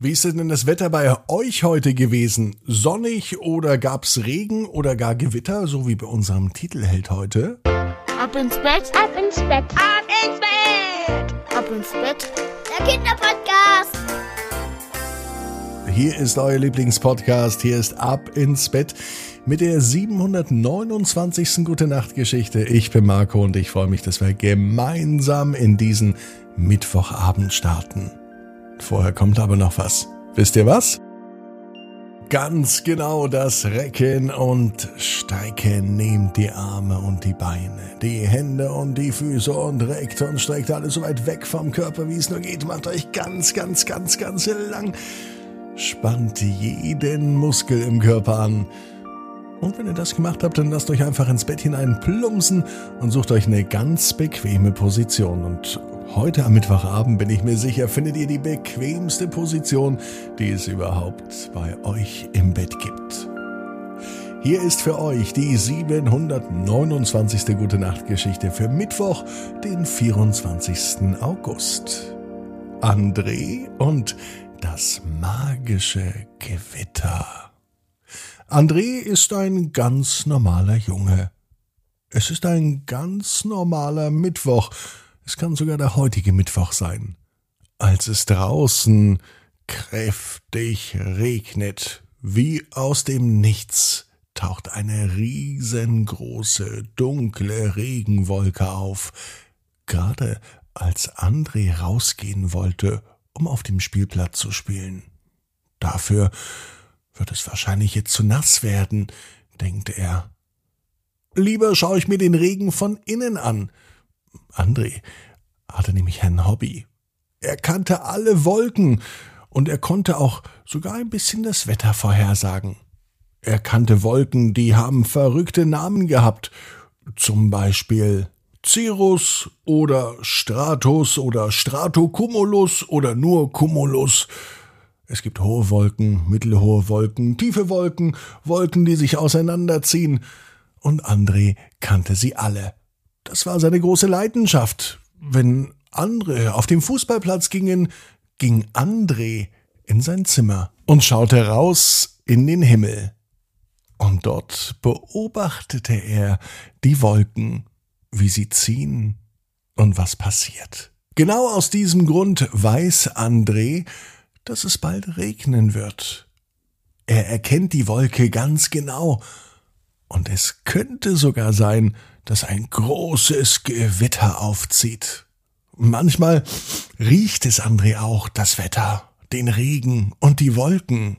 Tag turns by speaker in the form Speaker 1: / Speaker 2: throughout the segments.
Speaker 1: Wie ist denn das Wetter bei euch heute gewesen? Sonnig oder gab's Regen oder gar Gewitter, so wie bei unserem Titelheld heute?
Speaker 2: Ab ins Bett,
Speaker 3: ab ins Bett, ab ins Bett,
Speaker 2: ab ins Bett.
Speaker 3: Der Kinderpodcast.
Speaker 1: Hier ist euer Lieblingspodcast. Hier ist Ab ins Bett mit der 729. Gute Nacht Geschichte. Ich bin Marco und ich freue mich, dass wir gemeinsam in diesen Mittwochabend starten. Vorher kommt aber noch was. Wisst ihr was? Ganz genau das Recken und Steigen. Nehmt die Arme und die Beine, die Hände und die Füße und reckt und streckt alles so weit weg vom Körper, wie es nur geht. Macht euch ganz, ganz, ganz, ganz lang. Spannt jeden Muskel im Körper an. Und wenn ihr das gemacht habt, dann lasst euch einfach ins Bett hinein plumpsen und sucht euch eine ganz bequeme Position. Und Heute am Mittwochabend bin ich mir sicher, findet ihr die bequemste Position, die es überhaupt bei euch im Bett gibt. Hier ist für euch die 729. Gute Nacht Geschichte für Mittwoch, den 24. August. André und das magische Gewitter. André ist ein ganz normaler Junge. Es ist ein ganz normaler Mittwoch, es kann sogar der heutige Mittwoch sein. Als es draußen kräftig regnet, wie aus dem Nichts, taucht eine riesengroße, dunkle Regenwolke auf, gerade als André rausgehen wollte, um auf dem Spielplatz zu spielen. Dafür wird es wahrscheinlich jetzt zu nass werden, denkt er. Lieber schaue ich mir den Regen von innen an. André hatte nämlich ein Hobby. Er kannte alle Wolken und er konnte auch sogar ein bisschen das Wetter vorhersagen. Er kannte Wolken, die haben verrückte Namen gehabt, zum Beispiel Cirrus oder Stratus oder Stratocumulus oder nur Cumulus. Es gibt hohe Wolken, mittelhohe Wolken, tiefe Wolken, Wolken, die sich auseinanderziehen. Und André kannte sie alle. Das war seine große Leidenschaft. Wenn andere auf dem Fußballplatz gingen, ging André in sein Zimmer und schaute raus in den Himmel. Und dort beobachtete er die Wolken, wie sie ziehen und was passiert. Genau aus diesem Grund weiß André, dass es bald regnen wird. Er erkennt die Wolke ganz genau, und es könnte sogar sein, dass ein großes Gewitter aufzieht. Manchmal riecht es André auch, das Wetter, den Regen und die Wolken.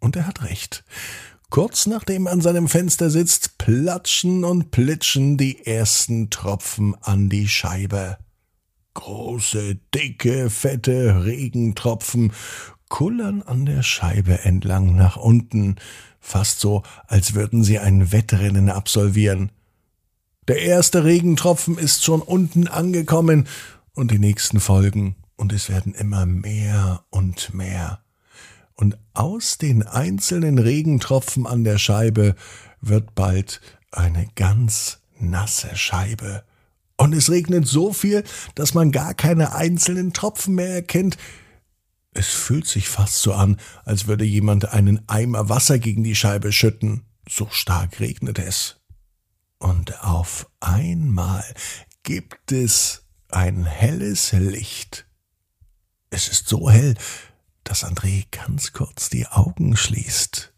Speaker 1: Und er hat recht. Kurz nachdem er an seinem Fenster sitzt, platschen und plitschen die ersten Tropfen an die Scheibe. Große, dicke, fette Regentropfen kullern an der Scheibe entlang nach unten, fast so, als würden sie ein Wettrennen absolvieren. Der erste Regentropfen ist schon unten angekommen und die nächsten folgen und es werden immer mehr und mehr. Und aus den einzelnen Regentropfen an der Scheibe wird bald eine ganz nasse Scheibe. Und es regnet so viel, dass man gar keine einzelnen Tropfen mehr erkennt. Es fühlt sich fast so an, als würde jemand einen Eimer Wasser gegen die Scheibe schütten. So stark regnet es. Und auf einmal gibt es ein helles Licht. Es ist so hell, dass André ganz kurz die Augen schließt.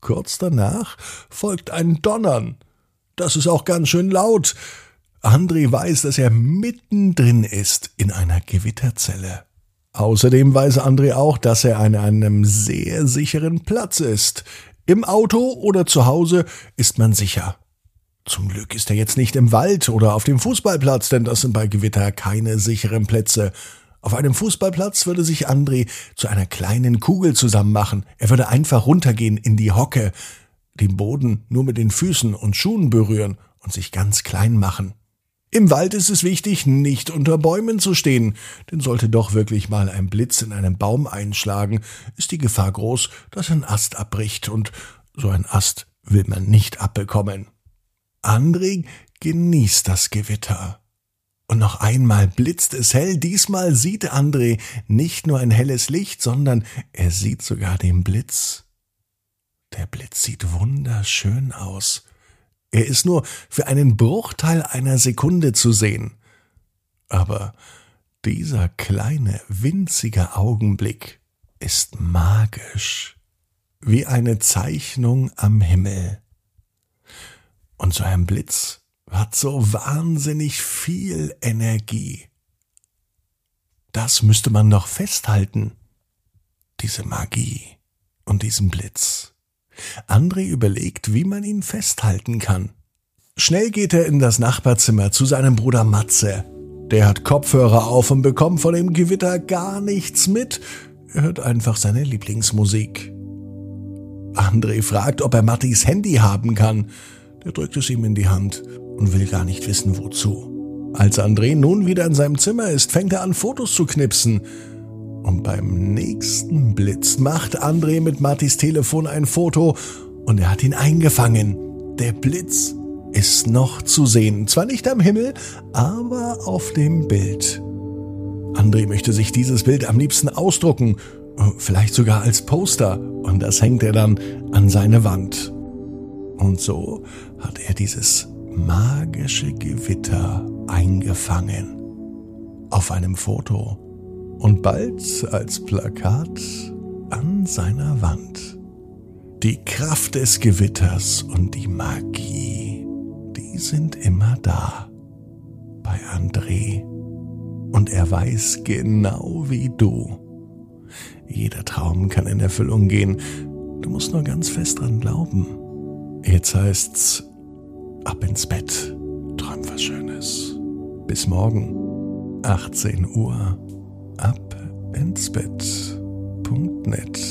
Speaker 1: Kurz danach folgt ein Donnern. Das ist auch ganz schön laut. André weiß, dass er mittendrin ist in einer Gewitterzelle. Außerdem weiß André auch, dass er an einem sehr sicheren Platz ist. Im Auto oder zu Hause ist man sicher. Zum Glück ist er jetzt nicht im Wald oder auf dem Fußballplatz, denn das sind bei Gewitter keine sicheren Plätze. Auf einem Fußballplatz würde sich André zu einer kleinen Kugel zusammen machen. Er würde einfach runtergehen in die Hocke, den Boden nur mit den Füßen und Schuhen berühren und sich ganz klein machen. Im Wald ist es wichtig, nicht unter Bäumen zu stehen, denn sollte doch wirklich mal ein Blitz in einem Baum einschlagen, ist die Gefahr groß, dass ein Ast abbricht, und so ein Ast will man nicht abbekommen. André genießt das Gewitter. Und noch einmal blitzt es hell. Diesmal sieht André nicht nur ein helles Licht, sondern er sieht sogar den Blitz. Der Blitz sieht wunderschön aus. Er ist nur für einen Bruchteil einer Sekunde zu sehen. Aber dieser kleine, winzige Augenblick ist magisch, wie eine Zeichnung am Himmel. Und so ein Blitz hat so wahnsinnig viel Energie. Das müsste man doch festhalten, diese Magie und diesen Blitz. André überlegt, wie man ihn festhalten kann. Schnell geht er in das Nachbarzimmer zu seinem Bruder Matze. Der hat Kopfhörer auf und bekommt von dem Gewitter gar nichts mit. Er hört einfach seine Lieblingsmusik. André fragt, ob er Mattis Handy haben kann. Der drückt es ihm in die Hand und will gar nicht wissen, wozu. Als André nun wieder in seinem Zimmer ist, fängt er an, Fotos zu knipsen. Und beim nächsten Blitz macht André mit Mattis Telefon ein Foto und er hat ihn eingefangen. Der Blitz ist noch zu sehen. Zwar nicht am Himmel, aber auf dem Bild. André möchte sich dieses Bild am liebsten ausdrucken, vielleicht sogar als Poster, und das hängt er dann an seine Wand. Und so hat er dieses magische Gewitter eingefangen auf einem Foto und bald als Plakat an seiner Wand. Die Kraft des Gewitters und die Magie, die sind immer da bei André. Und er weiß genau wie du. Jeder Traum kann in Erfüllung gehen. Du musst nur ganz fest dran glauben. Jetzt heißt's ab ins Bett. Träum was Schönes. Bis morgen, 18 Uhr. Ab ins Bett.net